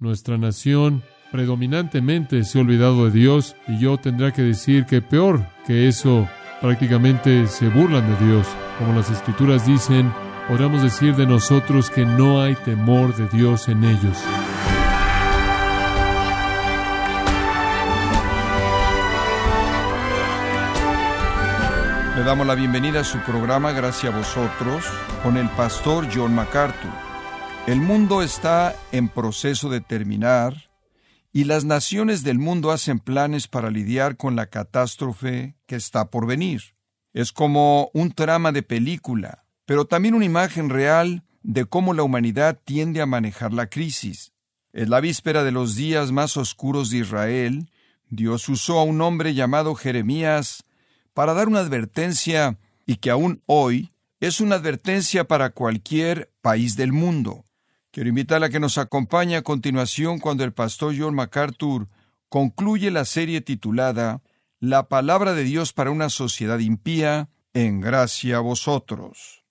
Nuestra nación predominantemente se ha olvidado de Dios y yo tendré que decir que peor que eso, prácticamente se burlan de Dios. Como las escrituras dicen, podríamos decir de nosotros que no hay temor de Dios en ellos. Le damos la bienvenida a su programa Gracias a vosotros con el pastor John MacArthur. El mundo está en proceso de terminar y las naciones del mundo hacen planes para lidiar con la catástrofe que está por venir. Es como un trama de película, pero también una imagen real de cómo la humanidad tiende a manejar la crisis. Es la víspera de los días más oscuros de Israel. Dios usó a un hombre llamado Jeremías para dar una advertencia y que aún hoy es una advertencia para cualquier país del mundo. Quiero invitarla a que nos acompañe a continuación cuando el pastor John MacArthur concluye la serie titulada La palabra de Dios para una sociedad impía, en gracia a vosotros.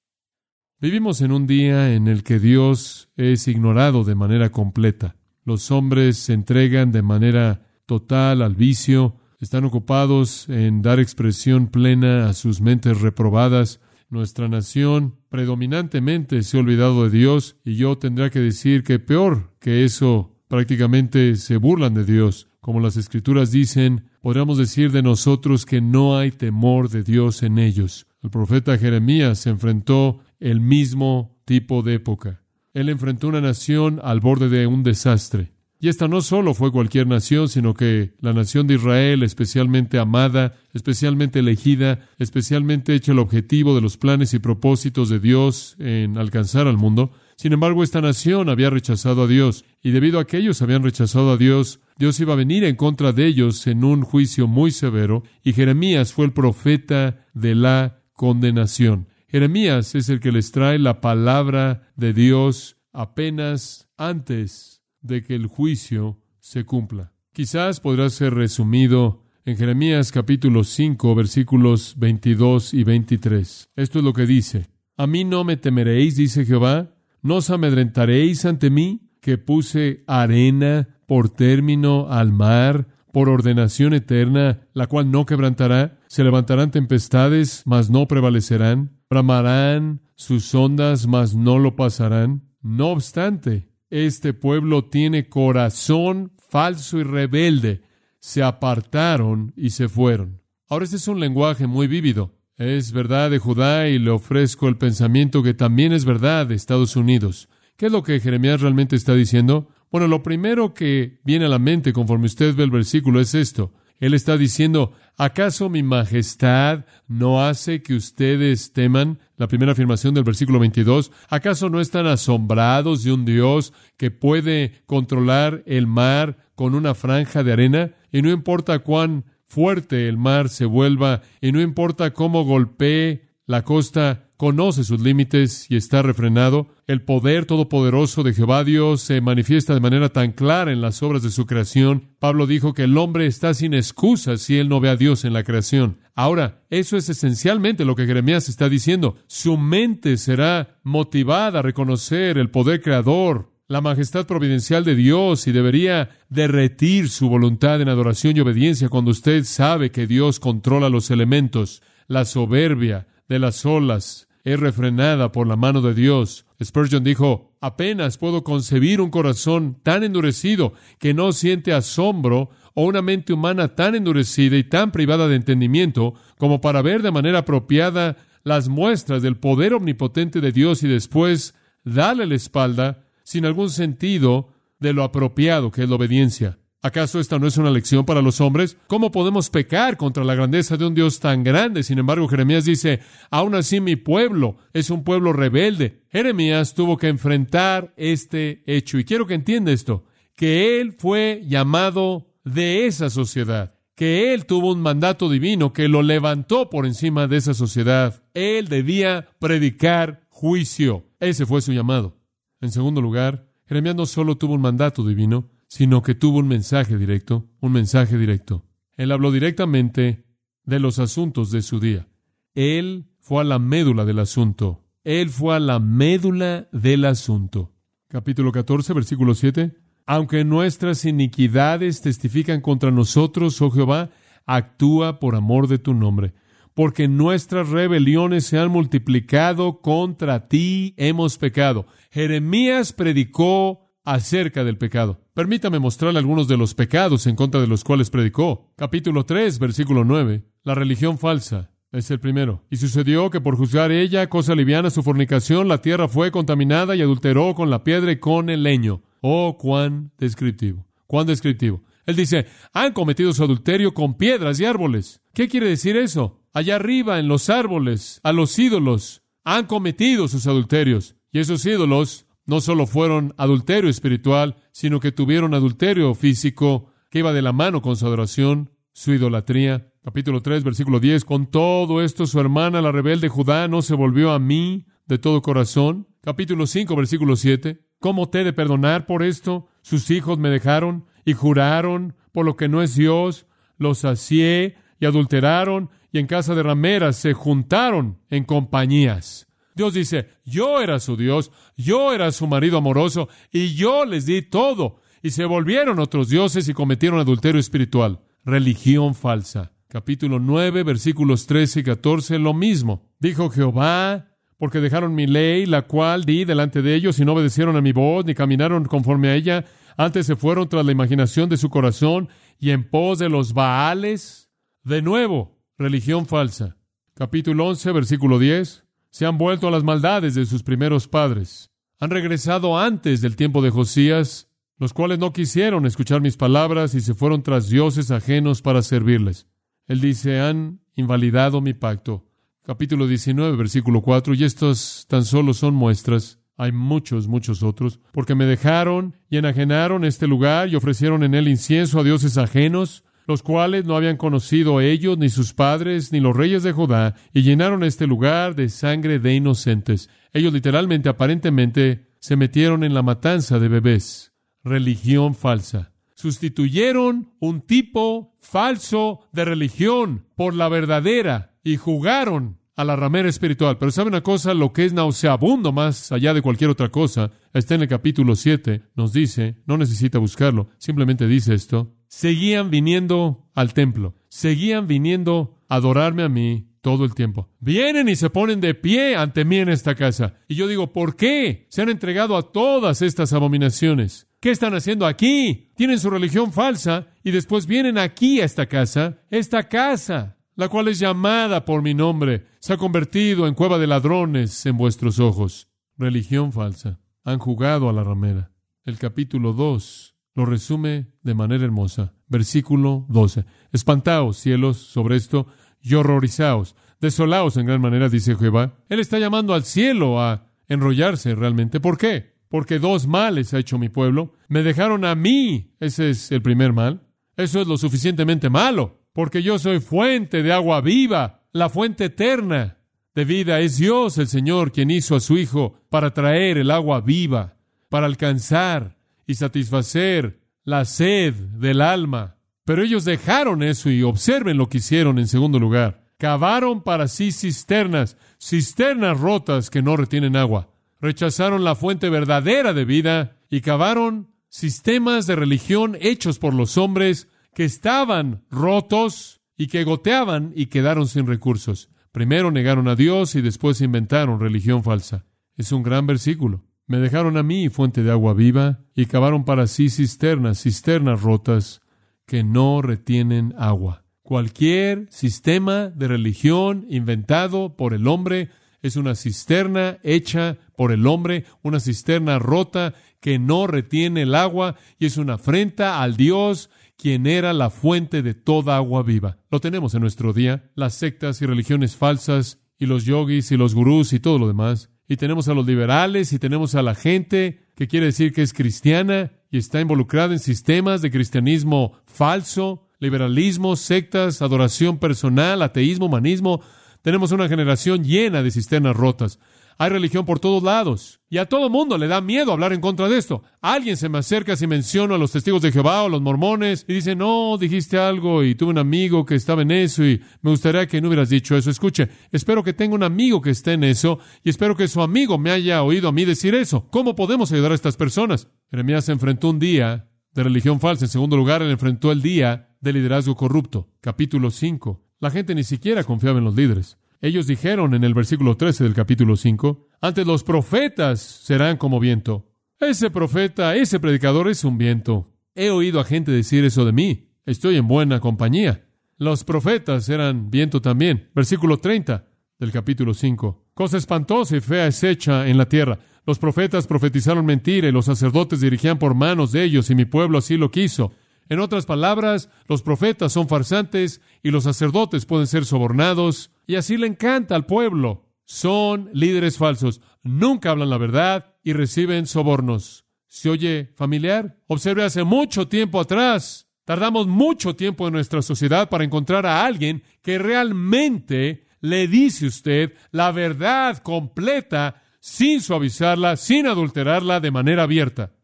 Vivimos en un día en el que Dios es ignorado de manera completa. Los hombres se entregan de manera total al vicio, están ocupados en dar expresión plena a sus mentes reprobadas. Nuestra nación predominantemente se ha olvidado de Dios y yo tendré que decir que peor que eso, prácticamente se burlan de Dios. Como las escrituras dicen, podríamos decir de nosotros que no hay temor de Dios en ellos. El profeta Jeremías se enfrentó el mismo tipo de época. Él enfrentó una nación al borde de un desastre. Y esta no solo fue cualquier nación, sino que la nación de Israel, especialmente amada, especialmente elegida, especialmente hecha el objetivo de los planes y propósitos de Dios en alcanzar al mundo. Sin embargo, esta nación había rechazado a Dios, y debido a que ellos habían rechazado a Dios, Dios iba a venir en contra de ellos en un juicio muy severo, y Jeremías fue el profeta de la condenación. Jeremías es el que les trae la palabra de Dios apenas antes de que el juicio se cumpla. Quizás podrá ser resumido en Jeremías capítulo 5 versículos 22 y 23. Esto es lo que dice. A mí no me temeréis, dice Jehová, no os amedrentaréis ante mí, que puse arena por término al mar, por ordenación eterna, la cual no quebrantará. Se levantarán tempestades, mas no prevalecerán. Bramarán sus ondas, mas no lo pasarán. No obstante, este pueblo tiene corazón falso y rebelde. Se apartaron y se fueron. Ahora este es un lenguaje muy vívido. Es verdad de Judá y le ofrezco el pensamiento que también es verdad de Estados Unidos. ¿Qué es lo que Jeremías realmente está diciendo? Bueno, lo primero que viene a la mente conforme usted ve el versículo es esto. Él está diciendo, ¿acaso mi majestad no hace que ustedes teman? La primera afirmación del versículo 22, ¿acaso no están asombrados de un Dios que puede controlar el mar con una franja de arena? Y no importa cuán fuerte el mar se vuelva, y no importa cómo golpee la costa, conoce sus límites y está refrenado. El poder todopoderoso de Jehová Dios se manifiesta de manera tan clara en las obras de su creación. Pablo dijo que el hombre está sin excusa si él no ve a Dios en la creación. Ahora, eso es esencialmente lo que Jeremías está diciendo. Su mente será motivada a reconocer el poder creador, la majestad providencial de Dios y debería derretir su voluntad en adoración y obediencia cuando usted sabe que Dios controla los elementos, la soberbia de las olas, es refrenada por la mano de Dios. Spurgeon dijo, apenas puedo concebir un corazón tan endurecido que no siente asombro o una mente humana tan endurecida y tan privada de entendimiento como para ver de manera apropiada las muestras del poder omnipotente de Dios y después darle la espalda sin algún sentido de lo apropiado que es la obediencia. ¿Acaso esta no es una lección para los hombres? ¿Cómo podemos pecar contra la grandeza de un Dios tan grande? Sin embargo, Jeremías dice, aún así mi pueblo es un pueblo rebelde. Jeremías tuvo que enfrentar este hecho. Y quiero que entienda esto, que él fue llamado de esa sociedad, que él tuvo un mandato divino que lo levantó por encima de esa sociedad. Él debía predicar juicio. Ese fue su llamado. En segundo lugar, Jeremías no solo tuvo un mandato divino, sino que tuvo un mensaje directo, un mensaje directo. Él habló directamente de los asuntos de su día. Él fue a la médula del asunto. Él fue a la médula del asunto. Capítulo 14, versículo 7. Aunque nuestras iniquidades testifican contra nosotros, oh Jehová, actúa por amor de tu nombre. Porque nuestras rebeliones se han multiplicado contra ti, hemos pecado. Jeremías predicó acerca del pecado. Permítame mostrarle algunos de los pecados en contra de los cuales predicó. Capítulo 3, versículo 9. La religión falsa. Es el primero. Y sucedió que por juzgar ella, cosa liviana su fornicación, la tierra fue contaminada y adulteró con la piedra y con el leño. Oh, cuán descriptivo. Cuán descriptivo. Él dice, han cometido su adulterio con piedras y árboles. ¿Qué quiere decir eso? Allá arriba, en los árboles, a los ídolos, han cometido sus adulterios. Y esos ídolos no solo fueron adulterio espiritual, sino que tuvieron adulterio físico que iba de la mano con su adoración, su idolatría. Capítulo 3, versículo 10. Con todo esto, su hermana, la rebelde Judá, no se volvió a mí de todo corazón. Capítulo 5, versículo 7. ¿Cómo te he de perdonar por esto? Sus hijos me dejaron y juraron por lo que no es Dios, los sacié y adulteraron y en casa de rameras se juntaron en compañías. Dios dice, yo era su Dios, yo era su marido amoroso, y yo les di todo. Y se volvieron otros dioses y cometieron adulterio espiritual. Religión falsa. Capítulo 9, versículos 13 y 14, lo mismo. Dijo Jehová, porque dejaron mi ley, la cual di delante de ellos, y no obedecieron a mi voz, ni caminaron conforme a ella, antes se fueron tras la imaginación de su corazón, y en pos de los Baales. De nuevo, religión falsa. Capítulo 11, versículo 10 se han vuelto a las maldades de sus primeros padres. Han regresado antes del tiempo de Josías, los cuales no quisieron escuchar mis palabras y se fueron tras dioses ajenos para servirles. Él dice, han invalidado mi pacto. Capítulo 19, versículo 4, y estos tan solo son muestras. Hay muchos, muchos otros, porque me dejaron y enajenaron este lugar y ofrecieron en él incienso a dioses ajenos, los cuales no habían conocido ellos, ni sus padres, ni los reyes de Judá, y llenaron este lugar de sangre de inocentes. Ellos literalmente, aparentemente, se metieron en la matanza de bebés. Religión falsa. Sustituyeron un tipo falso de religión por la verdadera y jugaron a la ramera espiritual. Pero sabe una cosa, lo que es nauseabundo más allá de cualquier otra cosa, está en el capítulo 7, nos dice, no necesita buscarlo, simplemente dice esto, seguían viniendo al templo, seguían viniendo a adorarme a mí todo el tiempo. Vienen y se ponen de pie ante mí en esta casa. Y yo digo, ¿por qué se han entregado a todas estas abominaciones? ¿Qué están haciendo aquí? Tienen su religión falsa y después vienen aquí a esta casa, esta casa, la cual es llamada por mi nombre, se ha convertido en cueva de ladrones en vuestros ojos. Religión falsa. Han jugado a la ramera. El capítulo 2 lo resume de manera hermosa. Versículo 12. Espantaos, cielos, sobre esto, y horrorizaos. Desolaos en gran manera, dice Jehová. Él está llamando al cielo a enrollarse realmente. ¿Por qué? Porque dos males ha hecho mi pueblo. Me dejaron a mí. Ese es el primer mal. Eso es lo suficientemente malo. Porque yo soy fuente de agua viva, la fuente eterna de vida. Es Dios el Señor quien hizo a su Hijo para traer el agua viva, para alcanzar y satisfacer la sed del alma. Pero ellos dejaron eso y observen lo que hicieron en segundo lugar. Cavaron para sí cisternas, cisternas rotas que no retienen agua. Rechazaron la fuente verdadera de vida y cavaron sistemas de religión hechos por los hombres que estaban rotos y que goteaban y quedaron sin recursos. Primero negaron a Dios y después inventaron religión falsa. Es un gran versículo. Me dejaron a mí fuente de agua viva y cavaron para sí cisternas, cisternas rotas que no retienen agua. Cualquier sistema de religión inventado por el hombre es una cisterna hecha por el hombre, una cisterna rota que no retiene el agua y es una afrenta al Dios quien era la fuente de toda agua viva. Lo tenemos en nuestro día, las sectas y religiones falsas y los yogis y los gurús y todo lo demás y tenemos a los liberales y tenemos a la gente que quiere decir que es cristiana y está involucrada en sistemas de cristianismo falso, liberalismo, sectas, adoración personal, ateísmo, humanismo. Tenemos una generación llena de cisternas rotas. Hay religión por todos lados. Y a todo mundo le da miedo hablar en contra de esto. Alguien se me acerca si menciono a los testigos de Jehová o los mormones y dice, no, dijiste algo y tuve un amigo que estaba en eso y me gustaría que no hubieras dicho eso. Escuche, espero que tenga un amigo que esté en eso y espero que su amigo me haya oído a mí decir eso. ¿Cómo podemos ayudar a estas personas? Jeremías se enfrentó un día de religión falsa. En segundo lugar, él enfrentó el día de liderazgo corrupto. Capítulo 5. La gente ni siquiera confiaba en los líderes. Ellos dijeron en el versículo 13 del capítulo 5, antes los profetas serán como viento. Ese profeta, ese predicador es un viento. He oído a gente decir eso de mí. Estoy en buena compañía. Los profetas eran viento también. Versículo 30 del capítulo 5. Cosa espantosa y fea es hecha en la tierra. Los profetas profetizaron mentira y los sacerdotes dirigían por manos de ellos y mi pueblo así lo quiso. En otras palabras, los profetas son farsantes y los sacerdotes pueden ser sobornados, y así le encanta al pueblo. Son líderes falsos, nunca hablan la verdad y reciben sobornos. ¿Se oye familiar? Observe hace mucho tiempo atrás. Tardamos mucho tiempo en nuestra sociedad para encontrar a alguien que realmente le dice usted la verdad completa sin suavizarla, sin adulterarla de manera abierta.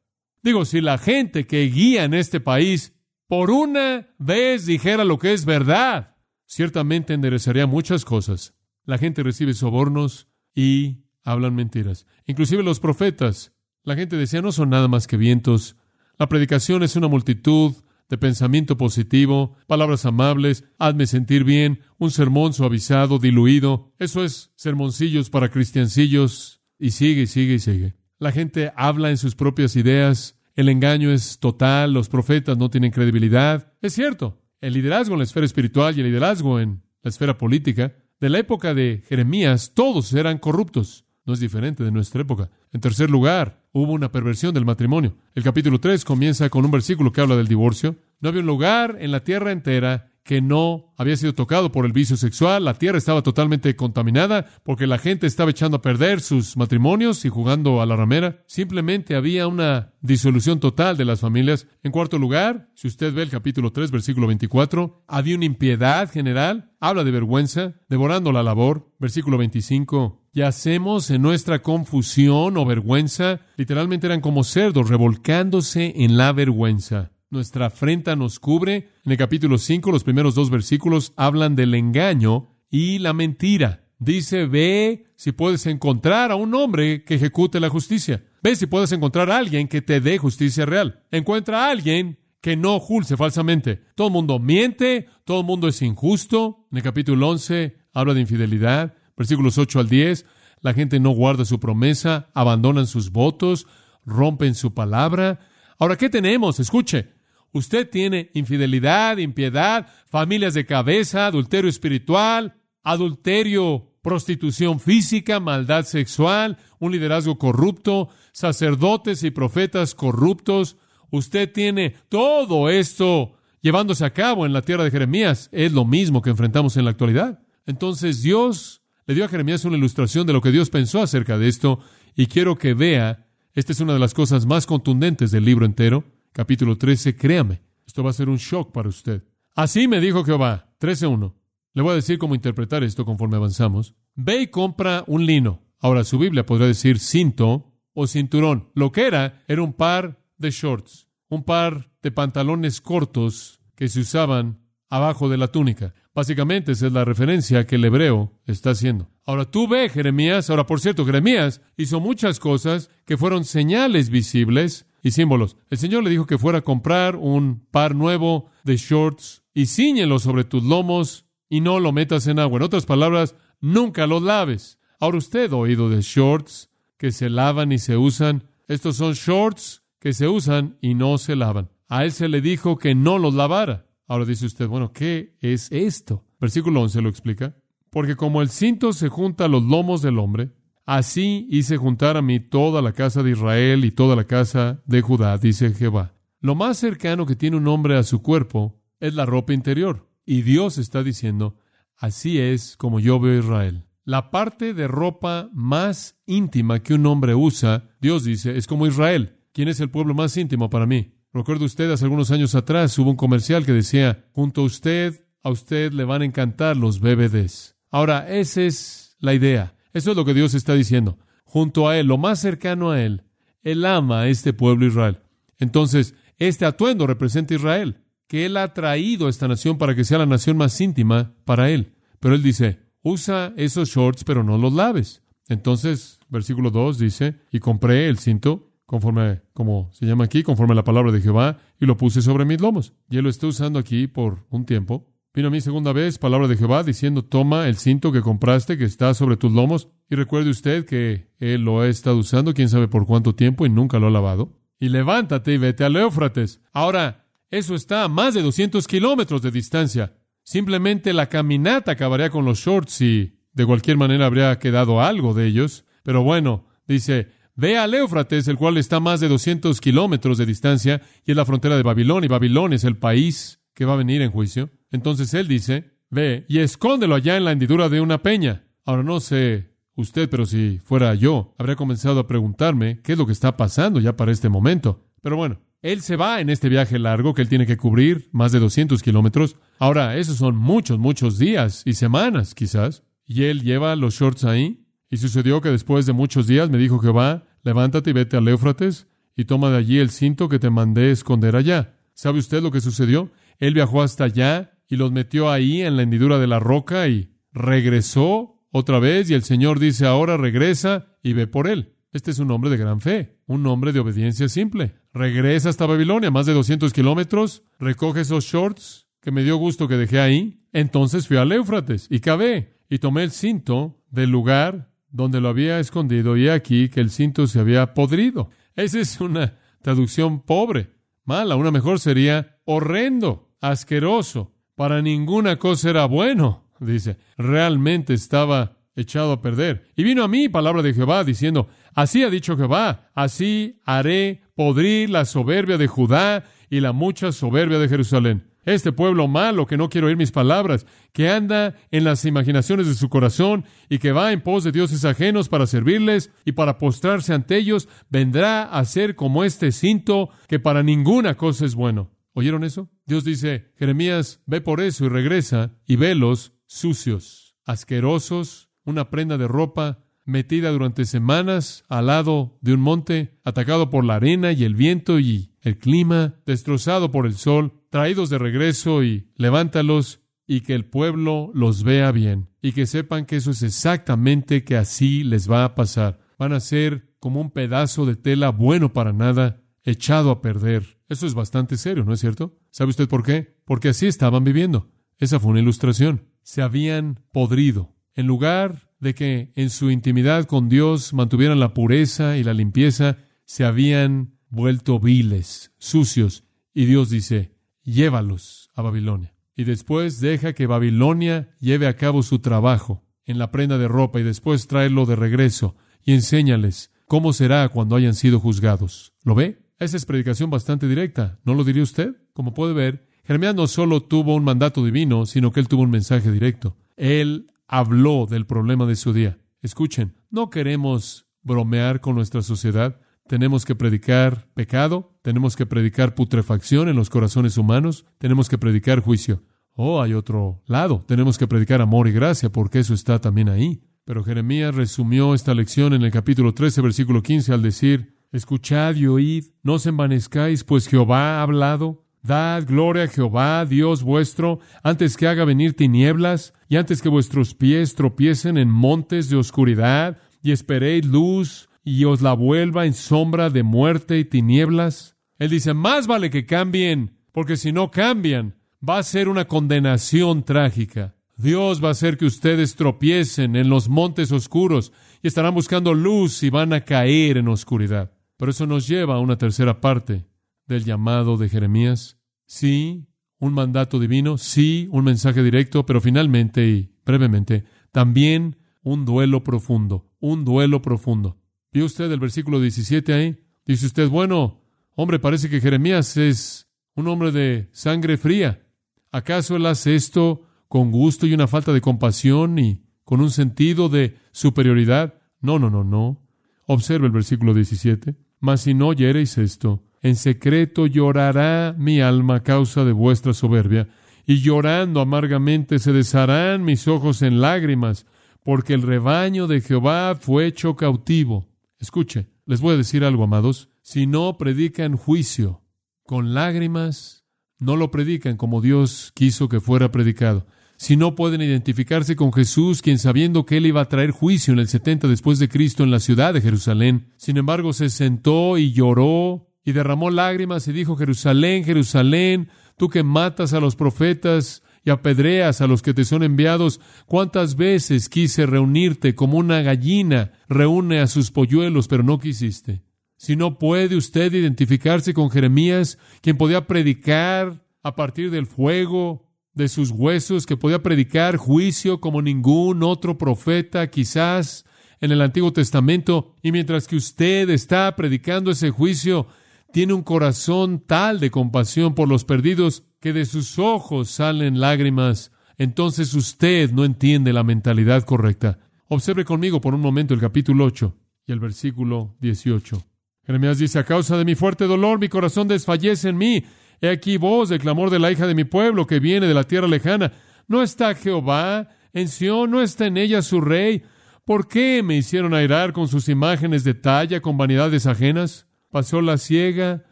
Digo, si la gente que guía en este país por una vez dijera lo que es verdad, ciertamente enderezaría muchas cosas. La gente recibe sobornos y hablan mentiras. Inclusive los profetas. La gente decía, no son nada más que vientos. La predicación es una multitud de pensamiento positivo, palabras amables, hazme sentir bien, un sermón suavizado, diluido. Eso es sermoncillos para cristiancillos. Y sigue, y sigue, y sigue. La gente habla en sus propias ideas, el engaño es total, los profetas no tienen credibilidad. Es cierto, el liderazgo en la esfera espiritual y el liderazgo en la esfera política, de la época de Jeremías, todos eran corruptos. No es diferente de nuestra época. En tercer lugar, hubo una perversión del matrimonio. El capítulo 3 comienza con un versículo que habla del divorcio. No había un lugar en la tierra entera que no había sido tocado por el vicio sexual, la tierra estaba totalmente contaminada porque la gente estaba echando a perder sus matrimonios y jugando a la ramera. Simplemente había una disolución total de las familias. En cuarto lugar, si usted ve el capítulo 3, versículo 24, había una impiedad general, habla de vergüenza, devorando la labor. Versículo 25, yacemos en nuestra confusión o vergüenza, literalmente eran como cerdos revolcándose en la vergüenza nuestra afrenta nos cubre. En el capítulo 5, los primeros dos versículos hablan del engaño y la mentira. Dice, ve si puedes encontrar a un hombre que ejecute la justicia. Ve si puedes encontrar a alguien que te dé justicia real. Encuentra a alguien que no julce falsamente. Todo el mundo miente, todo el mundo es injusto. En el capítulo 11 habla de infidelidad. Versículos 8 al 10, la gente no guarda su promesa, abandonan sus votos, rompen su palabra. Ahora, ¿qué tenemos? Escuche, Usted tiene infidelidad, impiedad, familias de cabeza, adulterio espiritual, adulterio, prostitución física, maldad sexual, un liderazgo corrupto, sacerdotes y profetas corruptos. Usted tiene todo esto llevándose a cabo en la tierra de Jeremías. Es lo mismo que enfrentamos en la actualidad. Entonces Dios le dio a Jeremías una ilustración de lo que Dios pensó acerca de esto y quiero que vea, esta es una de las cosas más contundentes del libro entero, capítulo 13, créame, esto va a ser un shock para usted. Así me dijo Jehová, 13.1. Le voy a decir cómo interpretar esto conforme avanzamos. Ve y compra un lino. Ahora su Biblia podría decir cinto o cinturón. Lo que era era un par de shorts, un par de pantalones cortos que se usaban abajo de la túnica. Básicamente esa es la referencia que el hebreo está haciendo. Ahora tú ve, Jeremías, ahora por cierto, Jeremías hizo muchas cosas que fueron señales visibles y símbolos. El Señor le dijo que fuera a comprar un par nuevo de shorts y ciñelo sobre tus lomos y no lo metas en agua. En otras palabras, nunca los laves. Ahora usted ha oído de shorts que se lavan y se usan. Estos son shorts que se usan y no se lavan. A él se le dijo que no los lavara. Ahora dice usted, bueno, ¿qué es esto? Versículo 11 lo explica. Porque como el cinto se junta a los lomos del hombre, Así hice juntar a mí toda la casa de Israel y toda la casa de Judá, dice Jehová. Lo más cercano que tiene un hombre a su cuerpo es la ropa interior. Y Dios está diciendo, así es como yo veo Israel. La parte de ropa más íntima que un hombre usa, Dios dice, es como Israel. ¿Quién es el pueblo más íntimo para mí? Recuerdo usted, hace algunos años atrás hubo un comercial que decía, junto a usted, a usted le van a encantar los BBDs. Ahora, esa es la idea. Eso es lo que Dios está diciendo. junto a él, lo más cercano a él. Él ama a este pueblo Israel. Entonces, este atuendo representa Israel, que él ha traído a esta nación para que sea la nación más íntima para él. Pero él dice, usa esos shorts, pero no los laves. Entonces, versículo 2 dice, y compré el cinto conforme, como se llama aquí, conforme a la palabra de Jehová, y lo puse sobre mis lomos. Y lo está usando aquí por un tiempo. Vino a mí segunda vez, palabra de Jehová, diciendo, toma el cinto que compraste, que está sobre tus lomos, y recuerde usted que él lo ha estado usando, quién sabe por cuánto tiempo, y nunca lo ha lavado. Y levántate y vete al Éufrates. Ahora, eso está a más de 200 kilómetros de distancia. Simplemente la caminata acabaría con los shorts y de cualquier manera habría quedado algo de ellos. Pero bueno, dice, ve al Éufrates, el cual está a más de 200 kilómetros de distancia y es la frontera de Babilonia, y Babilonia es el país que va a venir en juicio. Entonces él dice, ve y escóndelo allá en la hendidura de una peña. Ahora no sé usted, pero si fuera yo, habría comenzado a preguntarme qué es lo que está pasando ya para este momento. Pero bueno, él se va en este viaje largo que él tiene que cubrir, más de 200 kilómetros. Ahora, esos son muchos, muchos días y semanas quizás. Y él lleva los shorts ahí. Y sucedió que después de muchos días me dijo Jehová, levántate y vete al Éufrates y toma de allí el cinto que te mandé esconder allá. ¿Sabe usted lo que sucedió? Él viajó hasta allá y los metió ahí en la hendidura de la roca y regresó otra vez y el Señor dice ahora regresa y ve por él. Este es un hombre de gran fe, un hombre de obediencia simple. Regresa hasta Babilonia, más de 200 kilómetros, recoge esos shorts que me dio gusto que dejé ahí. Entonces fui al Éufrates y cavé y tomé el cinto del lugar donde lo había escondido y aquí que el cinto se había podrido. Esa es una traducción pobre, mala. Una mejor sería horrendo, asqueroso. Para ninguna cosa era bueno, dice. Realmente estaba echado a perder. Y vino a mí palabra de Jehová diciendo, así ha dicho Jehová, así haré podrir la soberbia de Judá y la mucha soberbia de Jerusalén. Este pueblo malo que no quiere oír mis palabras, que anda en las imaginaciones de su corazón y que va en pos de dioses ajenos para servirles y para postrarse ante ellos, vendrá a ser como este cinto que para ninguna cosa es bueno. ¿Oyeron eso? Dios dice, Jeremías, ve por eso y regresa y velos sucios, asquerosos, una prenda de ropa metida durante semanas al lado de un monte, atacado por la arena y el viento y el clima, destrozado por el sol, traídos de regreso y levántalos y que el pueblo los vea bien y que sepan que eso es exactamente que así les va a pasar. Van a ser como un pedazo de tela bueno para nada, echado a perder. Eso es bastante serio, ¿no es cierto? ¿Sabe usted por qué? Porque así estaban viviendo. Esa fue una ilustración. Se habían podrido. En lugar de que en su intimidad con Dios mantuvieran la pureza y la limpieza, se habían vuelto viles, sucios. Y Dios dice, llévalos a Babilonia. Y después deja que Babilonia lleve a cabo su trabajo en la prenda de ropa y después tráelo de regreso y enséñales cómo será cuando hayan sido juzgados. ¿Lo ve? Esa es predicación bastante directa, ¿no lo diría usted? Como puede ver, Jeremías no solo tuvo un mandato divino, sino que él tuvo un mensaje directo. Él habló del problema de su día. Escuchen, no queremos bromear con nuestra sociedad. Tenemos que predicar pecado, tenemos que predicar putrefacción en los corazones humanos, tenemos que predicar juicio. Oh, hay otro lado, tenemos que predicar amor y gracia, porque eso está también ahí. Pero Jeremías resumió esta lección en el capítulo 13, versículo 15, al decir, Escuchad y oíd, no os envanezcáis, pues Jehová ha hablado. Dad gloria a Jehová, Dios vuestro, antes que haga venir tinieblas y antes que vuestros pies tropiecen en montes de oscuridad y esperéis luz y os la vuelva en sombra de muerte y tinieblas. Él dice, más vale que cambien, porque si no cambian, va a ser una condenación trágica. Dios va a hacer que ustedes tropiecen en los montes oscuros y estarán buscando luz y van a caer en oscuridad. Pero eso nos lleva a una tercera parte del llamado de Jeremías? Sí, un mandato divino, sí, un mensaje directo, pero finalmente y brevemente, también un duelo profundo, un duelo profundo. ¿Vio usted el versículo 17 ahí? Dice usted, bueno, hombre, parece que Jeremías es un hombre de sangre fría. ¿Acaso él hace esto con gusto y una falta de compasión y con un sentido de superioridad? No, no, no, no. Observe el versículo 17. Mas si no oyereis esto, en secreto llorará mi alma a causa de vuestra soberbia, y llorando amargamente se desharán mis ojos en lágrimas porque el rebaño de Jehová fue hecho cautivo. Escuche, les voy a decir algo, amados. Si no predican juicio con lágrimas, no lo predican como Dios quiso que fuera predicado. Si no pueden identificarse con Jesús, quien sabiendo que él iba a traer juicio en el 70 después de Cristo en la ciudad de Jerusalén, sin embargo se sentó y lloró y derramó lágrimas y dijo, Jerusalén, Jerusalén, tú que matas a los profetas y apedreas a los que te son enviados, cuántas veces quise reunirte como una gallina reúne a sus polluelos, pero no quisiste. Si no puede usted identificarse con Jeremías, quien podía predicar a partir del fuego de sus huesos, que podía predicar juicio como ningún otro profeta, quizás en el Antiguo Testamento, y mientras que usted está predicando ese juicio, tiene un corazón tal de compasión por los perdidos que de sus ojos salen lágrimas, entonces usted no entiende la mentalidad correcta. Observe conmigo por un momento el capítulo 8 y el versículo 18. Jeremías dice, a causa de mi fuerte dolor, mi corazón desfallece en mí. He aquí voz de clamor de la hija de mi pueblo que viene de la tierra lejana. ¿No está Jehová en Sión? ¿No está en ella su rey? ¿Por qué me hicieron airar con sus imágenes de talla, con vanidades ajenas? pasó la ciega,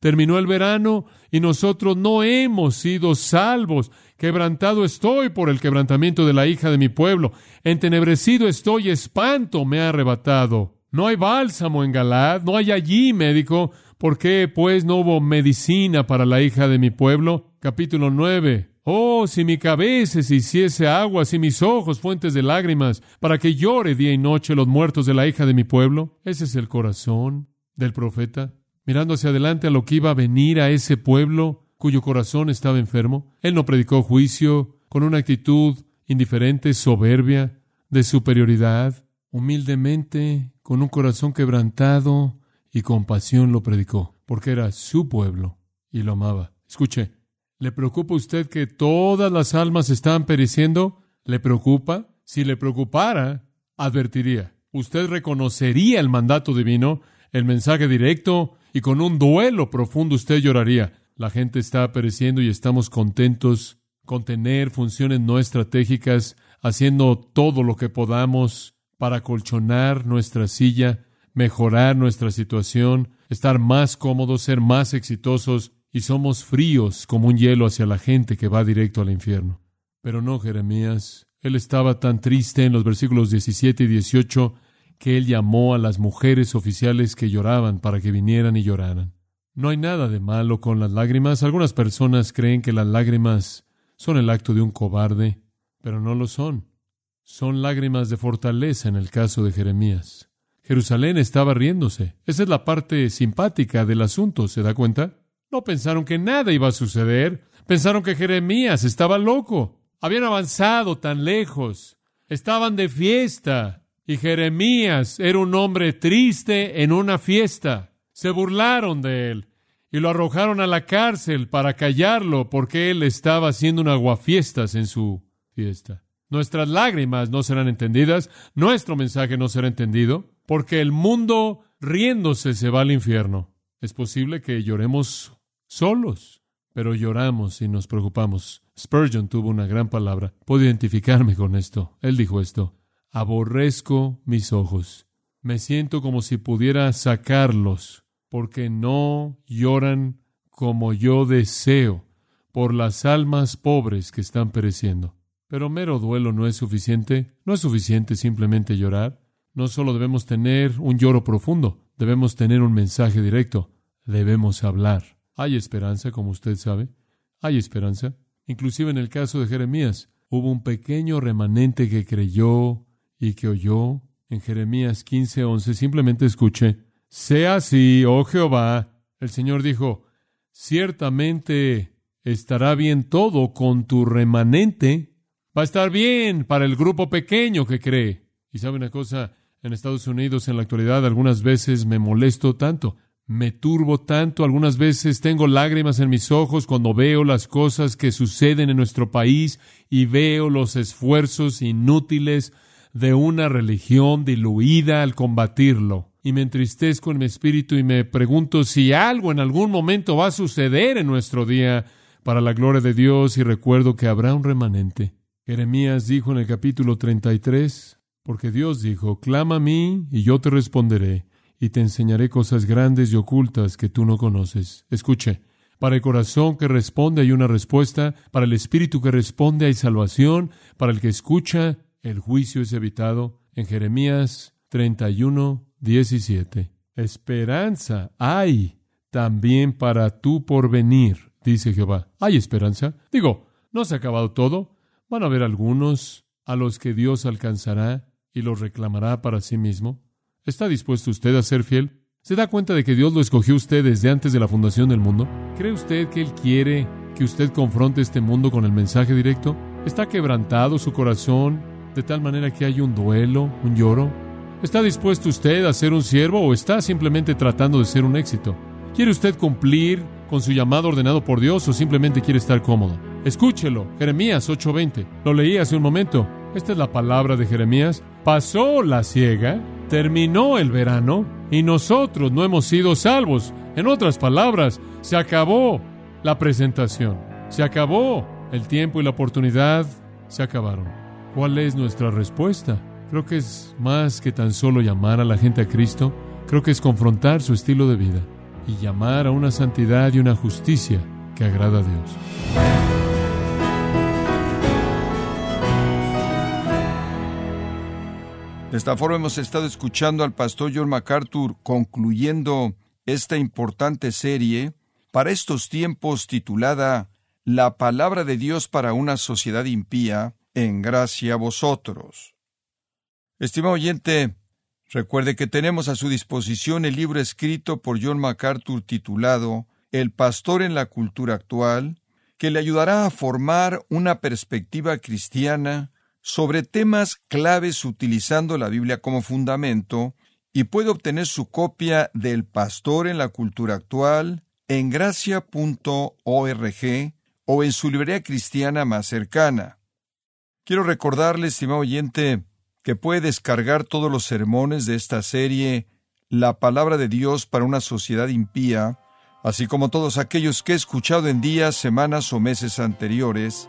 terminó el verano y nosotros no hemos sido salvos. Quebrantado estoy por el quebrantamiento de la hija de mi pueblo. Entenebrecido estoy, espanto me ha arrebatado. No hay bálsamo en Galad, no hay allí médico. ¿Por qué, pues, no hubo medicina para la hija de mi pueblo? Capítulo 9. Oh, si mi cabeza se hiciese agua, si mis ojos fuentes de lágrimas, para que llore día y noche los muertos de la hija de mi pueblo. Ese es el corazón del profeta, mirando hacia adelante a lo que iba a venir a ese pueblo cuyo corazón estaba enfermo. Él no predicó juicio con una actitud indiferente, soberbia, de superioridad, humildemente, con un corazón quebrantado y compasión lo predicó, porque era su pueblo y lo amaba. Escuche, ¿le preocupa a usted que todas las almas están pereciendo? ¿Le preocupa? Si le preocupara, advertiría. Usted reconocería el mandato divino el mensaje directo y con un duelo profundo usted lloraría. La gente está pereciendo y estamos contentos con tener funciones no estratégicas, haciendo todo lo que podamos para colchonar nuestra silla, mejorar nuestra situación, estar más cómodos, ser más exitosos, y somos fríos como un hielo hacia la gente que va directo al infierno. Pero no, Jeremías. Él estaba tan triste en los versículos 17 y 18 que él llamó a las mujeres oficiales que lloraban para que vinieran y lloraran. No hay nada de malo con las lágrimas. Algunas personas creen que las lágrimas son el acto de un cobarde, pero no lo son. Son lágrimas de fortaleza en el caso de Jeremías. Jerusalén estaba riéndose. Esa es la parte simpática del asunto, ¿se da cuenta? No pensaron que nada iba a suceder. Pensaron que Jeremías estaba loco. Habían avanzado tan lejos. Estaban de fiesta. Y Jeremías era un hombre triste en una fiesta. Se burlaron de él y lo arrojaron a la cárcel para callarlo porque él estaba haciendo un aguafiestas en su fiesta. Nuestras lágrimas no serán entendidas, nuestro mensaje no será entendido, porque el mundo riéndose se va al infierno. Es posible que lloremos solos, pero lloramos y nos preocupamos. Spurgeon tuvo una gran palabra. Puedo identificarme con esto. Él dijo esto aborrezco mis ojos. Me siento como si pudiera sacarlos, porque no lloran como yo deseo por las almas pobres que están pereciendo. Pero mero duelo no es suficiente, no es suficiente simplemente llorar. No solo debemos tener un lloro profundo, debemos tener un mensaje directo, debemos hablar. Hay esperanza, como usted sabe, hay esperanza. Inclusive en el caso de Jeremías, hubo un pequeño remanente que creyó y que oyó en Jeremías 15:11, simplemente escuche, sea así, oh Jehová, el Señor dijo, ciertamente estará bien todo con tu remanente, va a estar bien para el grupo pequeño que cree. Y sabe una cosa, en Estados Unidos en la actualidad algunas veces me molesto tanto, me turbo tanto, algunas veces tengo lágrimas en mis ojos cuando veo las cosas que suceden en nuestro país y veo los esfuerzos inútiles de una religión diluida al combatirlo. Y me entristezco en mi espíritu y me pregunto si algo en algún momento va a suceder en nuestro día para la gloria de Dios y recuerdo que habrá un remanente. Jeremías dijo en el capítulo 33, Porque Dios dijo, clama a mí y yo te responderé y te enseñaré cosas grandes y ocultas que tú no conoces. Escuche, para el corazón que responde hay una respuesta, para el espíritu que responde hay salvación, para el que escucha el juicio es evitado. En Jeremías 31, 17. Esperanza hay también para tu porvenir, dice Jehová. Hay esperanza. Digo, no se ha acabado todo. Van a haber algunos a los que Dios alcanzará y los reclamará para sí mismo. ¿Está dispuesto usted a ser fiel? ¿Se da cuenta de que Dios lo escogió usted desde antes de la fundación del mundo? ¿Cree usted que Él quiere que usted confronte este mundo con el mensaje directo? ¿Está quebrantado su corazón de tal manera que hay un duelo, un lloro? ¿Está dispuesto usted a ser un siervo o está simplemente tratando de ser un éxito? ¿Quiere usted cumplir con su llamado ordenado por Dios o simplemente quiere estar cómodo? Escúchelo, Jeremías 8:20. Lo leí hace un momento. Esta es la palabra de Jeremías. Pasó la ciega, terminó el verano y nosotros no hemos sido salvos. En otras palabras, se acabó la presentación. Se acabó el tiempo y la oportunidad. Se acabaron. ¿Cuál es nuestra respuesta? Creo que es más que tan solo llamar a la gente a Cristo. Creo que es confrontar su estilo de vida y llamar a una santidad y una justicia que agrada a Dios. De esta forma hemos estado escuchando al pastor John MacArthur concluyendo esta importante serie para estos tiempos titulada La palabra de Dios para una sociedad impía, en gracia a vosotros. Estimado oyente, recuerde que tenemos a su disposición el libro escrito por John MacArthur titulado El pastor en la cultura actual, que le ayudará a formar una perspectiva cristiana sobre temas claves utilizando la Biblia como fundamento y puede obtener su copia del Pastor en la Cultura Actual en gracia.org o en su librería cristiana más cercana. Quiero recordarle, estimado oyente, que puede descargar todos los sermones de esta serie La palabra de Dios para una sociedad impía, así como todos aquellos que he escuchado en días, semanas o meses anteriores,